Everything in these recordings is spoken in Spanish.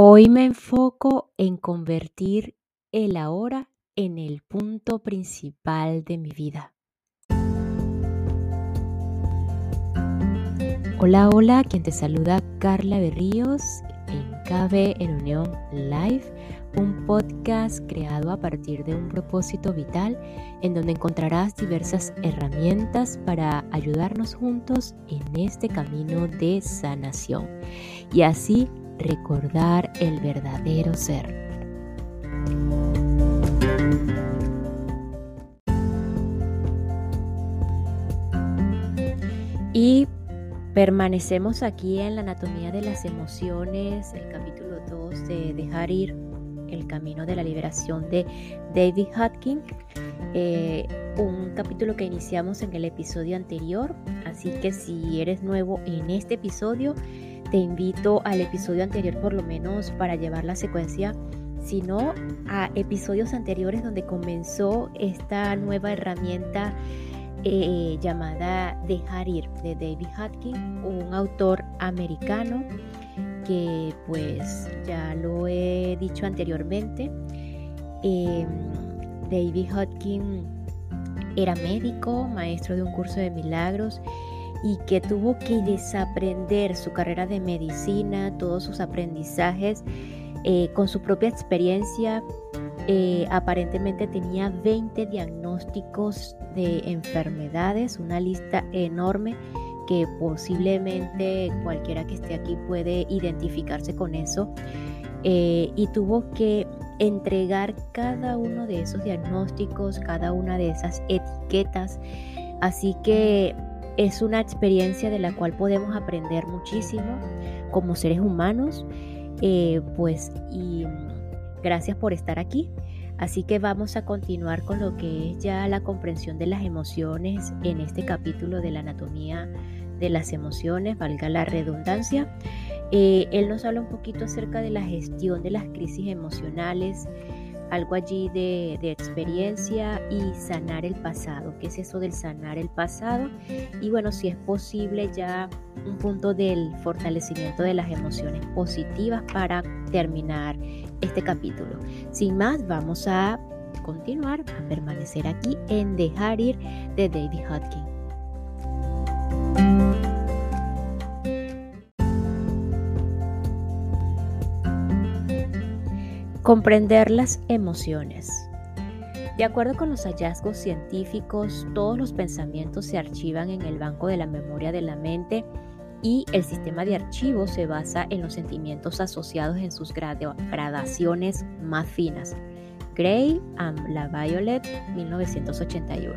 Hoy me enfoco en convertir el ahora en el punto principal de mi vida. Hola, hola, quien te saluda Carla Berríos en KB en Unión Live, un podcast creado a partir de un propósito vital en donde encontrarás diversas herramientas para ayudarnos juntos en este camino de sanación y así recordar el verdadero ser. Y permanecemos aquí en la anatomía de las emociones, el capítulo 2 de Dejar ir, el camino de la liberación de David Hutkin. Eh, un capítulo que iniciamos en el episodio anterior, así que si eres nuevo en este episodio, te invito al episodio anterior por lo menos para llevar la secuencia, sino a episodios anteriores donde comenzó esta nueva herramienta eh, llamada Dejar ir de David Hutkin, un autor americano que pues ya lo he dicho anteriormente. Em, David Hutkin era médico, maestro de un curso de milagros y que tuvo que desaprender su carrera de medicina, todos sus aprendizajes eh, con su propia experiencia. Eh, aparentemente tenía 20 diagnósticos de enfermedades, una lista enorme que posiblemente cualquiera que esté aquí puede identificarse con eso. Eh, y tuvo que entregar cada uno de esos diagnósticos, cada una de esas etiquetas. Así que es una experiencia de la cual podemos aprender muchísimo como seres humanos. Eh, pues y gracias por estar aquí. Así que vamos a continuar con lo que es ya la comprensión de las emociones en este capítulo de la anatomía de las emociones, valga la redundancia. Eh, él nos habla un poquito acerca de la gestión de las crisis emocionales, algo allí de, experiencia y sanar el pasado. ¿Qué es eso del sanar el pasado? Y bueno, si es posible ya un punto del fortalecimiento de las emociones positivas para terminar este capítulo. Sin más, vamos a continuar a permanecer aquí en Dejar ir de David Hodgkin. Comprender las emociones. De acuerdo con los hallazgos científicos, todos los pensamientos se archivan en el banco de la memoria de la mente y el sistema de archivos se basa en los sentimientos asociados en sus gradaciones más finas. Gray and La Violet, 1981.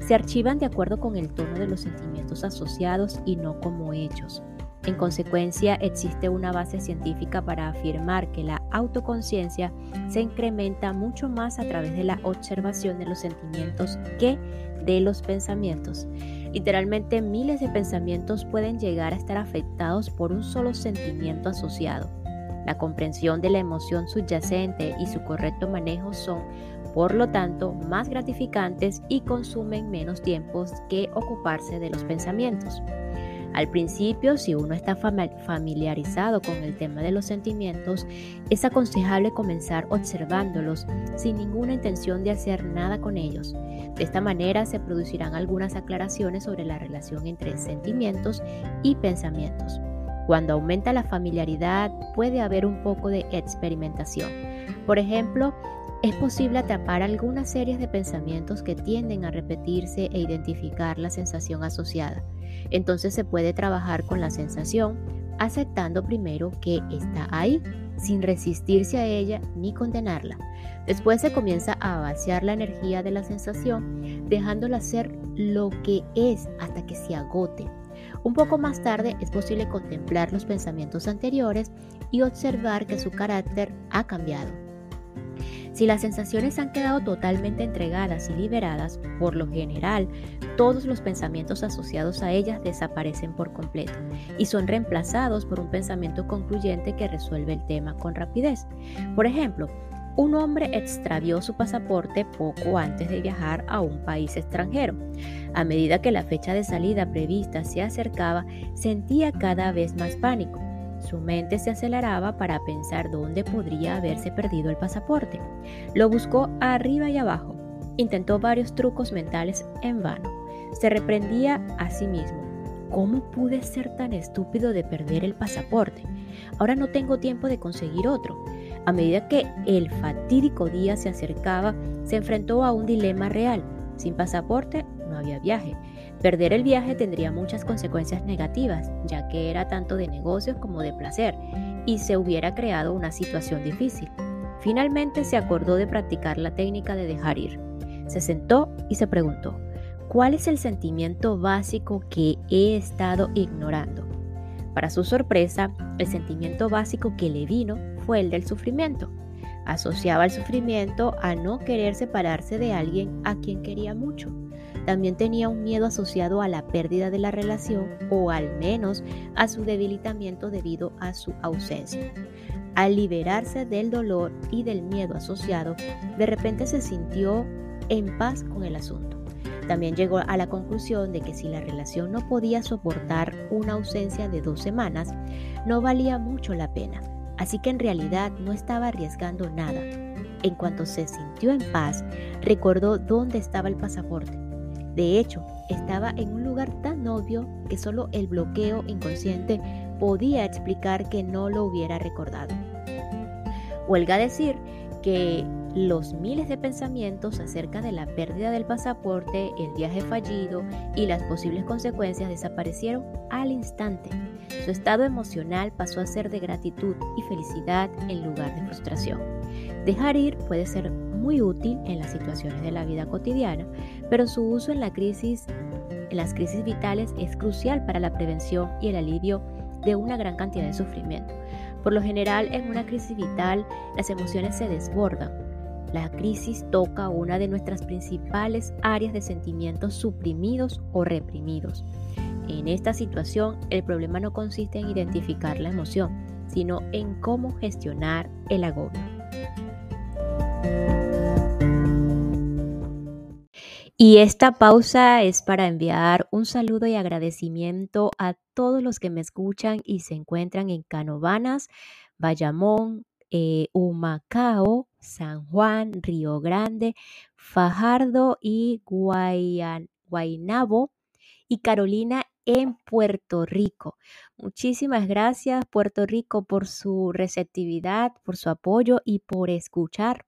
Se archivan de acuerdo con el tono de los sentimientos asociados y no como hechos. En consecuencia, existe una base científica para afirmar que la autoconciencia se incrementa mucho más a través de la observación de los sentimientos que de los pensamientos. Literalmente miles de pensamientos pueden llegar a estar afectados por un solo sentimiento asociado. La comprensión de la emoción subyacente y su correcto manejo son, por lo tanto, más gratificantes y consumen menos tiempo que ocuparse de los pensamientos. Al principio, si uno está familiarizado con el tema de los sentimientos, es aconsejable comenzar observándolos sin ninguna intención de hacer nada con ellos. De esta manera se producirán algunas aclaraciones sobre la relación entre sentimientos y pensamientos. Cuando aumenta la familiaridad puede haber un poco de experimentación. Por ejemplo, es posible atrapar algunas series de pensamientos que tienden a repetirse e identificar la sensación asociada. Entonces se puede trabajar con la sensación, aceptando primero que está ahí, sin resistirse a ella ni condenarla. Después se comienza a vaciar la energía de la sensación, dejándola ser lo que es hasta que se agote. Un poco más tarde es posible contemplar los pensamientos anteriores y observar que su carácter ha cambiado. Si las sensaciones han quedado totalmente entregadas y liberadas, por lo general, todos los pensamientos asociados a ellas desaparecen por completo y son reemplazados por un pensamiento concluyente que resuelve el tema con rapidez. Por ejemplo, un hombre extravió su pasaporte poco antes de viajar a un país extranjero. A medida que la fecha de salida prevista se acercaba, sentía cada vez más pánico Su mente se aceleraba para pensar dónde podría haberse perdido el pasaporte. Lo buscó arriba y abajo. Intentó varios trucos mentales en vano. Se reprendía a sí mismo. ¿Cómo pude ser tan estúpido de perder el pasaporte? Ahora no tengo tiempo de conseguir otro. A medida que el fatídico día se acercaba, se enfrentó a un dilema real. Sin pasaporte no había viaje. Perder el viaje tendría muchas consecuencias negativas, ya que era tanto de negocios como de placer, y se hubiera creado una situación difícil. Finalmente se acordó de practicar la técnica de dejar ir. Se sentó y se preguntó, ¿cuál es el sentimiento básico que he estado ignorando? Para su sorpresa, el sentimiento básico que le vino fue el del sufrimiento. Asociaba el sufrimiento a no querer separarse de alguien a quien quería mucho. También tenía un miedo asociado a la pérdida de la relación o al menos a su debilitamiento debido a su ausencia. Al liberarse del dolor y del miedo asociado, de repente se sintió en paz con el asunto. También llegó a la conclusión de que si la relación no podía soportar una ausencia de dos semanas, no valía mucho la pena, así que en realidad no estaba arriesgando nada. En cuanto se sintió en paz, recordó dónde estaba el pasaporte de hecho, estaba en un lugar tan obvio que solo el bloqueo inconsciente podía explicar que no lo hubiera recordado. Huelga decir que los miles de pensamientos acerca de la pérdida del pasaporte, el viaje fallido y las posibles consecuencias desaparecieron al instante. Su estado emocional pasó a ser de gratitud y felicidad en lugar de frustración. Dejar ir puede ser muy útil en las situaciones de la vida cotidiana, pero su uso en, la crisis, en las crisis vitales es crucial para la prevención y el alivio de una gran cantidad de sufrimiento. Por lo general, en una crisis vital, las emociones se desbordan. La crisis toca una de nuestras principales áreas de sentimientos suprimidos o reprimidos. En esta situación, el problema no consiste en identificar la emoción, sino en cómo gestionar el agobio. Y esta pausa es para enviar un saludo y agradecimiento a todos los que me escuchan y se encuentran en Canovanas, Bayamón, eh, Humacao, San Juan, Río Grande, Fajardo y Guaynabo y Carolina en Puerto Rico. Muchísimas gracias Puerto Rico por su receptividad, por su apoyo y por escuchar.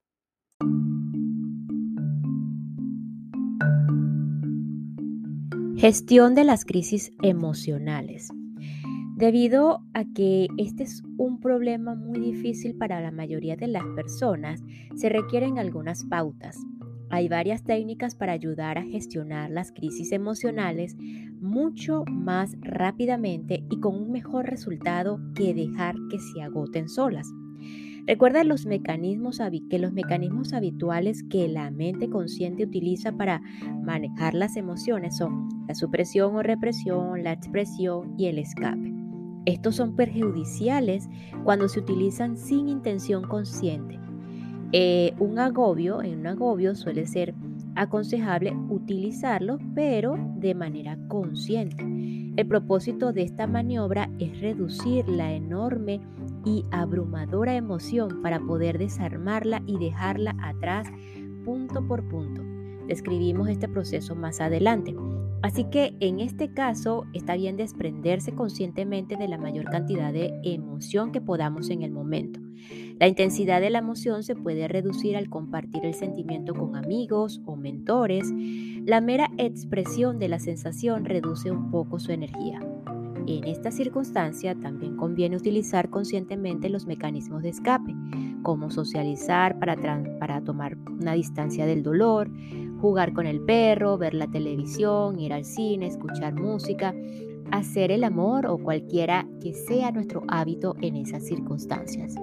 Gestión de las crisis emocionales. Debido a que este es un problema muy difícil para la mayoría de las personas, se requieren algunas pautas. Hay varias técnicas para ayudar a gestionar las crisis emocionales mucho más rápidamente y con un mejor resultado que dejar que se agoten solas. Recuerda los mecanismos, que los mecanismos habituales que la mente consciente utiliza para manejar las emociones son la supresión o represión, la expresión y el escape. Estos son perjudiciales cuando se utilizan sin intención consciente. Eh, un agobio, en un agobio suele ser aconsejable utilizarlo, pero de manera consciente. El propósito de esta maniobra es reducir la enorme y abrumadora emoción para poder desarmarla y dejarla atrás punto por punto. Describimos este proceso más adelante. Así que en este caso está bien desprenderse conscientemente de la mayor cantidad de emoción que podamos en el momento. La intensidad de la emoción se puede reducir al compartir el sentimiento con amigos o mentores. La mera expresión de la sensación reduce un poco su energía. En esta circunstancia también conviene utilizar conscientemente los mecanismos de escape, como socializar para, para tomar una distancia del dolor, jugar con el perro, ver la televisión, ir al cine, escuchar música, hacer el amor o cualquiera que sea nuestro hábito en esas circunstancias.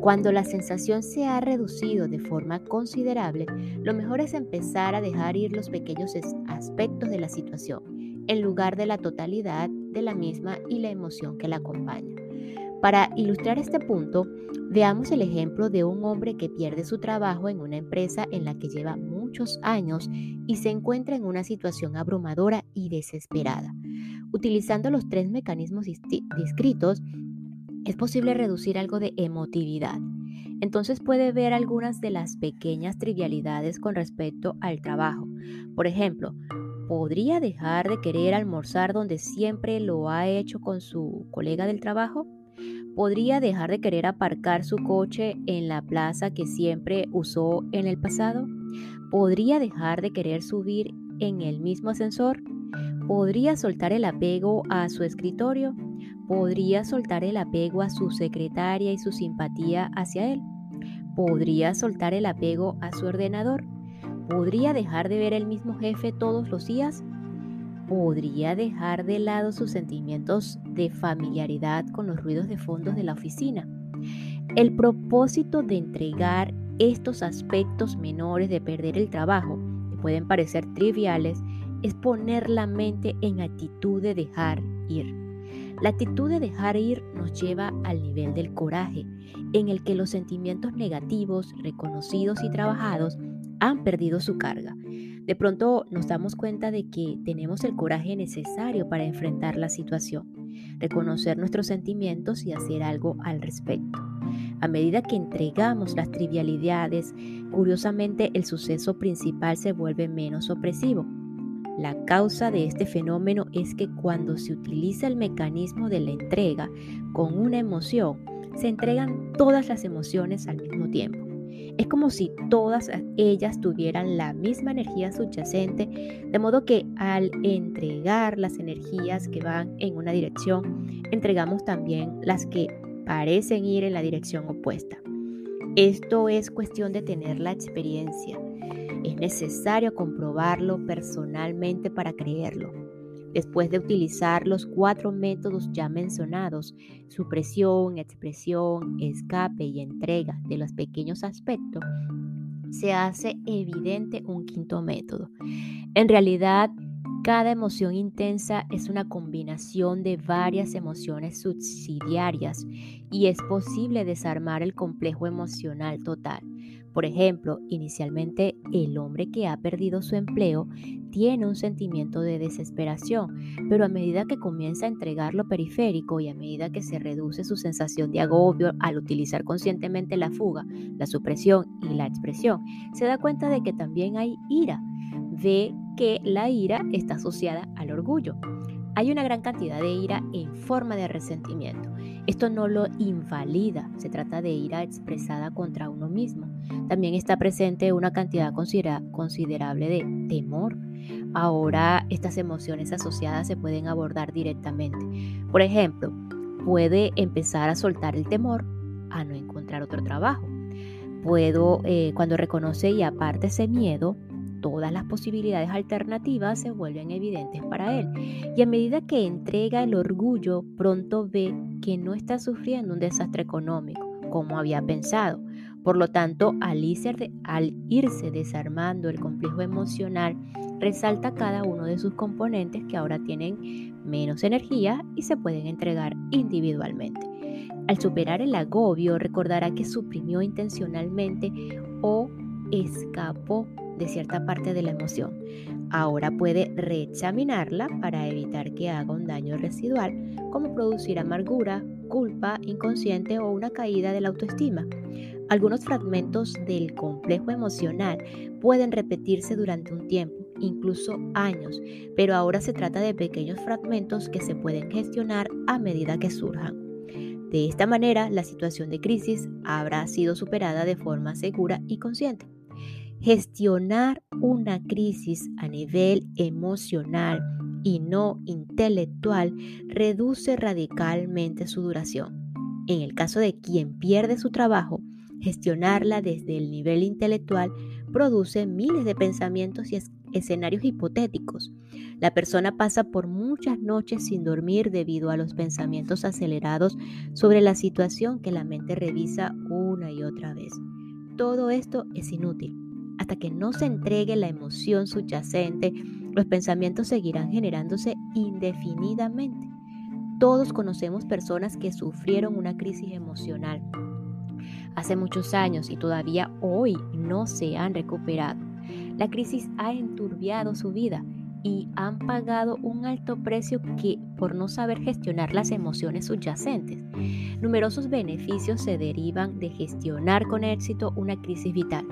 Cuando la sensación se ha reducido de forma considerable, lo mejor es empezar a dejar ir los pequeños aspectos de la situación en lugar de la totalidad de la misma y la emoción que la acompaña. Para ilustrar este punto, veamos el ejemplo de un hombre que pierde su trabajo en una empresa en la que lleva muchos años y se encuentra en una situación abrumadora y desesperada. Utilizando los tres mecanismos descritos, es posible reducir algo de emotividad. Entonces puede ver algunas de las pequeñas trivialidades con respecto al trabajo. Por ejemplo, ¿podría dejar de querer almorzar donde siempre lo ha hecho con su colega del trabajo? ¿Podría dejar de querer aparcar su coche en la plaza que siempre usó en el pasado? ¿Podría dejar de querer subir en el mismo ascensor? ¿Podría soltar el apego a su escritorio? ¿Podría soltar el apego a su secretaria y su simpatía hacia él? ¿Podría soltar el apego a su ordenador? ¿Podría dejar de ver el mismo jefe todos los días? ¿Podría dejar de lado sus sentimientos de familiaridad con los ruidos de fondo de la oficina? El propósito de entregar estos aspectos menores de perder el trabajo, que pueden parecer triviales, es poner la mente en actitud de dejar ir. La actitud de dejar ir nos lleva al nivel del coraje, en el que los sentimientos negativos, reconocidos y trabajados, han perdido su carga. De pronto nos damos cuenta de que tenemos el coraje necesario para enfrentar la situación, reconocer nuestros sentimientos y hacer algo al respecto. A medida que entregamos las trivialidades, curiosamente el suceso principal se vuelve menos opresivo la causa de este fenómeno es que cuando se utiliza el mecanismo de la entrega con una emoción, se entregan todas las emociones al mismo tiempo. Es como si todas ellas tuvieran la misma energía subyacente, de modo que al entregar las energías que van en una dirección, entregamos también las que parecen ir en la dirección opuesta. Esto es cuestión de tener la experiencia es necesario comprobarlo personalmente para creerlo. Después de utilizar los cuatro métodos ya mencionados, supresión, expresión, escape y entrega de los pequeños aspectos, se hace evidente un quinto método. En realidad, cada emoción intensa es una combinación de varias emociones subsidiarias y es posible desarmar el complejo emocional total. Por ejemplo, inicialmente el hombre que ha perdido su empleo tiene un sentimiento de desesperación, pero a medida que comienza a entregar lo periférico y a medida que se reduce su sensación de agobio al utilizar conscientemente la fuga, la supresión y la expresión, se da cuenta de que también hay ira. Ve que la ira está asociada al orgullo. Hay una gran cantidad de ira en forma de resentimiento. Esto no lo invalida, se trata de ira expresada contra uno mismo. También está presente una cantidad considerable de temor. Ahora estas emociones asociadas se pueden abordar directamente. Por ejemplo, puede empezar a soltar el temor a no encontrar otro trabajo. Puedo, eh, cuando reconoce y aparte ese miedo, todas las posibilidades alternativas se vuelven evidentes para él. Y a medida que entrega el orgullo, pronto ve que no está sufriendo un desastre económico como había pensado. Por lo tanto, al irse, al irse desarmando el complejo emocional, resalta cada uno de sus componentes que ahora tienen menos energía y se pueden entregar individualmente. Al superar el agobio, recordará que suprimió intencionalmente o escapó de cierta parte de la emoción. Ahora puede reexaminarla para evitar que haga un daño residual, como producir amargura, culpa inconsciente o una caída de la autoestima. Algunos fragmentos del complejo emocional pueden repetirse durante un tiempo, incluso años, pero ahora se trata de pequeños fragmentos que se pueden gestionar a medida que surjan. De esta manera, la situación de crisis habrá sido superada de forma segura y consciente. Gestionar una crisis a nivel emocional y no intelectual reduce radicalmente su duración. En el caso de quien pierde su trabajo, gestionarla desde el nivel intelectual produce miles de pensamientos y escenarios hipotéticos. La persona pasa por muchas noches sin dormir debido a los pensamientos acelerados sobre la situación que la mente revisa una y otra vez. Todo esto es inútil hasta que no se entregue la emoción subyacente, los pensamientos seguirán generándose indefinidamente. Todos conocemos personas que sufrieron una crisis emocional hace muchos años y todavía hoy no se han recuperado. La crisis ha enturbiado su vida y han pagado un alto precio que por no saber gestionar las emociones subyacentes. Numerosos beneficios se derivan de gestionar con éxito una crisis vital.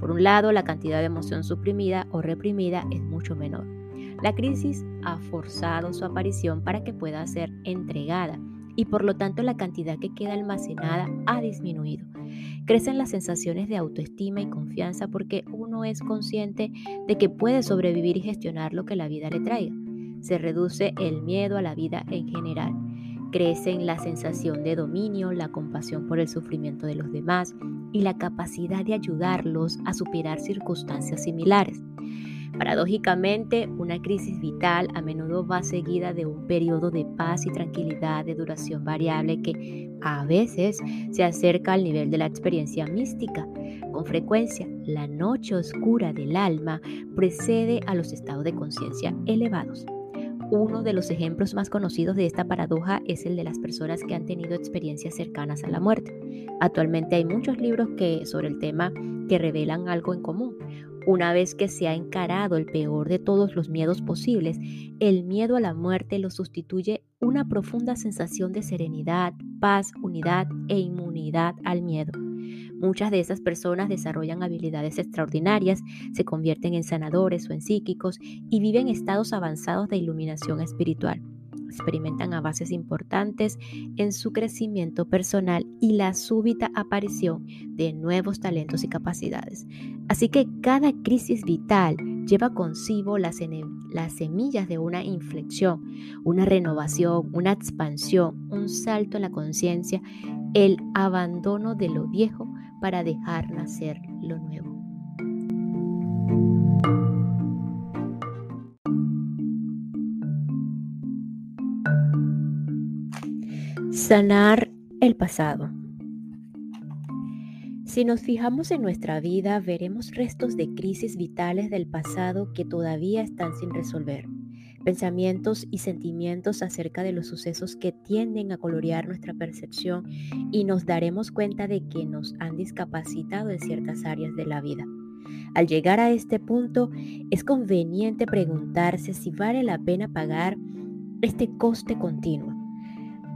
Por un lado, la cantidad de emoción suprimida o reprimida es mucho menor. La crisis ha forzado su aparición para que pueda ser entregada y por lo tanto la cantidad que queda almacenada ha disminuido. Crecen las sensaciones de autoestima y confianza porque uno es consciente de que puede sobrevivir y gestionar lo que la vida le traiga. Se reduce el miedo a la vida en general. Crecen la sensación de dominio, la compasión por el sufrimiento de los demás y la capacidad de ayudarlos a superar circunstancias similares. Paradójicamente, una crisis vital a menudo va seguida de un periodo de paz y tranquilidad de duración variable que a veces se acerca al nivel de la experiencia mística. Con frecuencia, la noche oscura del alma precede a los estados de conciencia elevados. Uno de los ejemplos más conocidos de esta paradoja es el de las personas que han tenido experiencias cercanas a la muerte. Actualmente hay muchos libros que, sobre el tema que revelan algo en común. Una vez que se ha encarado el peor de todos los miedos posibles, el miedo a la muerte lo sustituye una profunda sensación de serenidad, paz, unidad e inmunidad al miedo. Muchas de esas personas desarrollan habilidades extraordinarias, se convierten en sanadores o en psíquicos y viven estados avanzados de iluminación espiritual. Experimentan avances importantes en su crecimiento personal y la súbita aparición de nuevos talentos y capacidades. Así que cada crisis vital lleva consigo las, las semillas de una inflexión, una renovación, una expansión, un salto en la conciencia, el abandono de lo viejo para dejar nacer lo nuevo. Sanar el pasado. Si nos fijamos en nuestra vida, veremos restos de crisis vitales del pasado que todavía están sin resolver. Pensamientos y sentimientos acerca de los sucesos que tienden a colorear nuestra percepción y nos daremos cuenta de que nos han discapacitado en ciertas áreas de la vida. Al llegar a este punto, es conveniente preguntarse si vale la pena pagar este coste continuo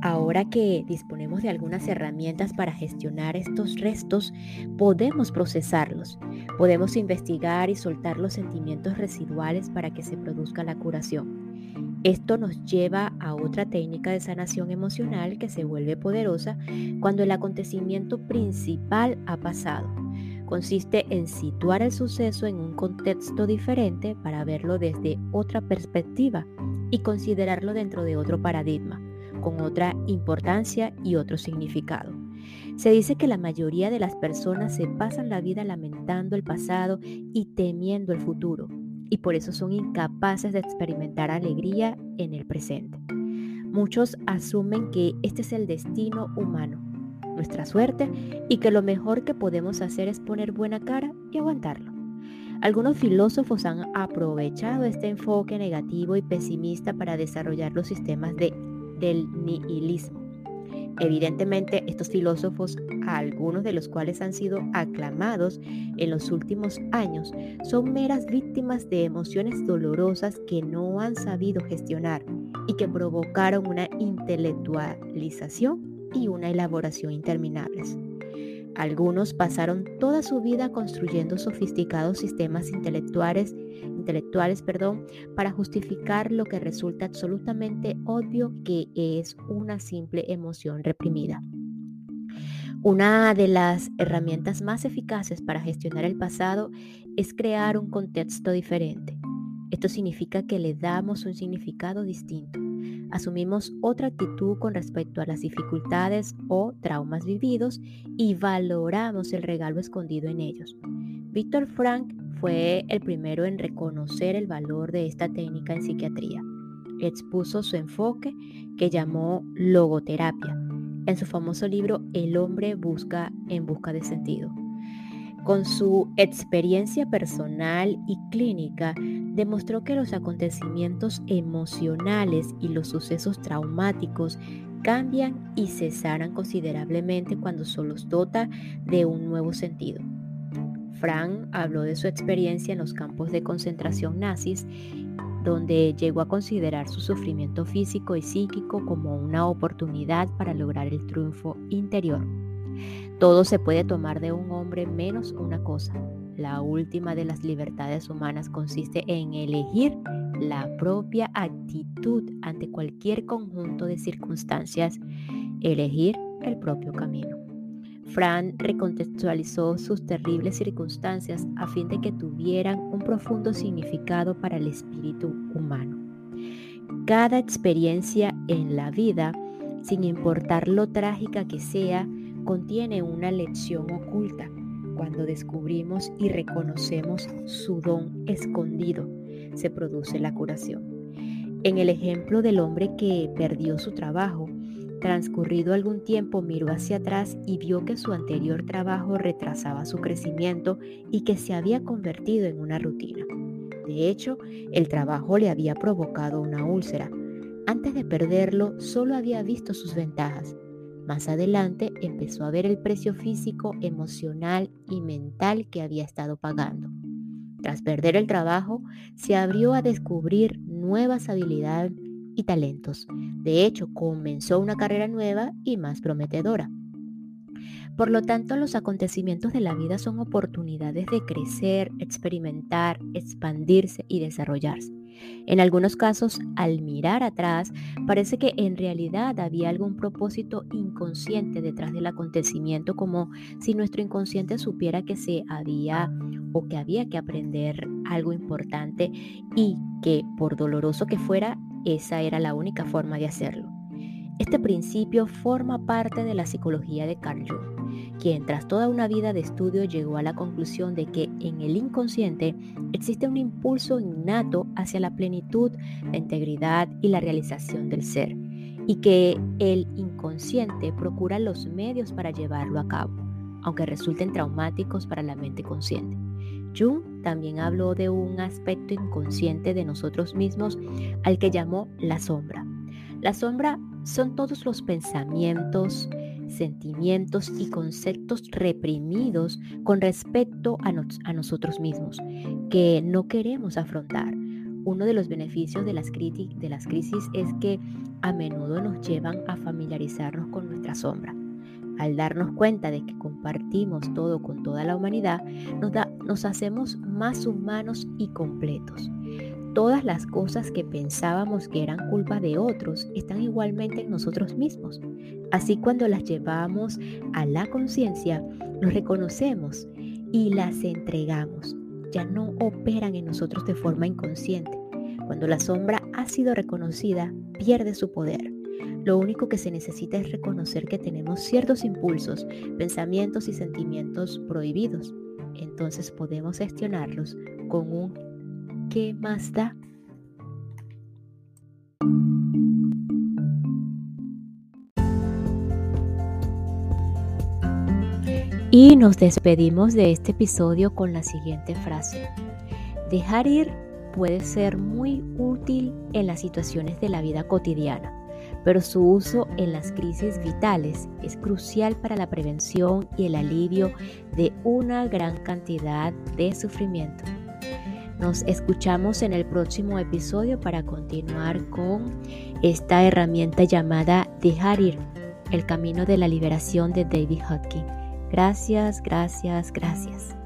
Ahora que disponemos de algunas herramientas para gestionar estos restos, podemos procesarlos, podemos investigar y soltar los sentimientos residuales para que se produzca la curación. Esto nos lleva a otra técnica de sanación emocional que se vuelve poderosa cuando el acontecimiento principal ha pasado. Consiste en situar el suceso en un contexto diferente para verlo desde otra perspectiva y considerarlo dentro de otro paradigma con otra importancia y otro significado. Se dice que la mayoría de las personas se pasan la vida lamentando el pasado y temiendo el futuro, y por eso son incapaces de experimentar alegría en el presente. Muchos asumen que este es el destino humano, nuestra suerte, y que lo mejor que podemos hacer es poner buena cara y aguantarlo. Algunos filósofos han aprovechado este enfoque negativo y pesimista para desarrollar los sistemas de del nihilismo. Evidentemente, estos filósofos, algunos de los cuales han sido aclamados en los últimos años, son meras víctimas de emociones dolorosas que no han sabido gestionar y que provocaron una intelectualización y una elaboración interminables. Algunos pasaron toda su vida construyendo sofisticados sistemas intelectuales, para justificar lo que resulta absolutamente obvio que es una simple emoción reprimida. Una de las herramientas más eficaces para gestionar el pasado es crear un contexto diferente. Esto significa que le damos un significado distinto asumimos otra actitud con respecto a las dificultades o traumas vividos y valoramos el regalo escondido en ellos. Víctor Frank fue el primero en reconocer el valor de esta técnica en psiquiatría. Expuso su enfoque que llamó logoterapia en su famoso libro El hombre busca en busca de sentido. Con su experiencia personal y clínica, demostró que los acontecimientos emocionales y los sucesos traumáticos cambian y cesarán considerablemente cuando se los dota de un nuevo sentido. Frank habló de su experiencia en los campos de concentración nazis donde llegó a considerar su sufrimiento físico y psíquico como una oportunidad para lograr el triunfo interior. Todo se puede tomar de un hombre menos una cosa. La última de las libertades humanas consiste en elegir la propia actitud ante cualquier conjunto de circunstancias, elegir el propio camino. Fran recontextualizó sus terribles circunstancias a fin de que tuvieran un profundo significado para el espíritu humano. Cada experiencia en la vida, sin importar lo trágica que sea, contiene una lección oculta cuando descubrimos y reconocemos su don escondido, se produce la curación. En el ejemplo del hombre que perdió su trabajo, transcurrido algún tiempo miró hacia atrás y vio que su anterior trabajo retrasaba su crecimiento y que se había convertido en una rutina. De hecho, el trabajo le había provocado una úlcera. Antes de perderlo, solo había visto sus ventajas, más adelante empezó a ver el precio físico, emocional y mental que había estado pagando. Tras perder el trabajo, se abrió a descubrir nuevas habilidades y talentos. De hecho, comenzó una carrera nueva y más prometedora. Por lo tanto, los acontecimientos de la vida son oportunidades de crecer, experimentar, expandirse y desarrollarse. En algunos casos, al mirar atrás, parece que en realidad había algún propósito inconsciente detrás del acontecimiento, como si nuestro inconsciente supiera que se había o que había que aprender algo importante y que, por doloroso que fuera, esa era la única forma de hacerlo. Este principio forma parte de la psicología de Carl Jung, quien tras toda una vida de estudio llegó a la conclusión de que en el inconsciente existe un impulso innato hacia la plenitud, la integridad y la realización del ser, y que el inconsciente procura los medios para llevarlo a cabo, aunque resulten traumáticos para la mente consciente. Jung también habló de un aspecto inconsciente de nosotros mismos al que llamó la sombra. La sombra son todos los pensamientos, sentimientos y conceptos reprimidos con respecto a, nosotros mismos que no queremos afrontar. Uno de los beneficios de las, de las crisis es que a menudo nos llevan a familiarizarnos con nuestra sombra. Al darnos cuenta de que compartimos todo con toda la humanidad, nos, nos hacemos más humanos y completos. Todas las cosas que pensábamos que eran culpa de otros están igualmente en nosotros mismos. Así cuando las llevamos a la conciencia, los reconocemos y las entregamos. Ya no operan en nosotros de forma inconsciente. Cuando la sombra ha sido reconocida, pierde su poder. Lo único que se necesita es reconocer que tenemos ciertos impulsos, pensamientos y sentimientos prohibidos. Entonces podemos gestionarlos con un ¿qué más da? Y nos despedimos de este episodio con la siguiente frase. Dejar ir puede ser muy útil en las situaciones de la vida cotidiana, pero su uso en las crisis vitales es crucial para la prevención y el alivio de una gran cantidad de sufrimiento. Nos escuchamos en el próximo episodio para continuar con esta herramienta llamada Dejarir, el camino de la liberación de David Hutkin. Gracias, gracias, gracias.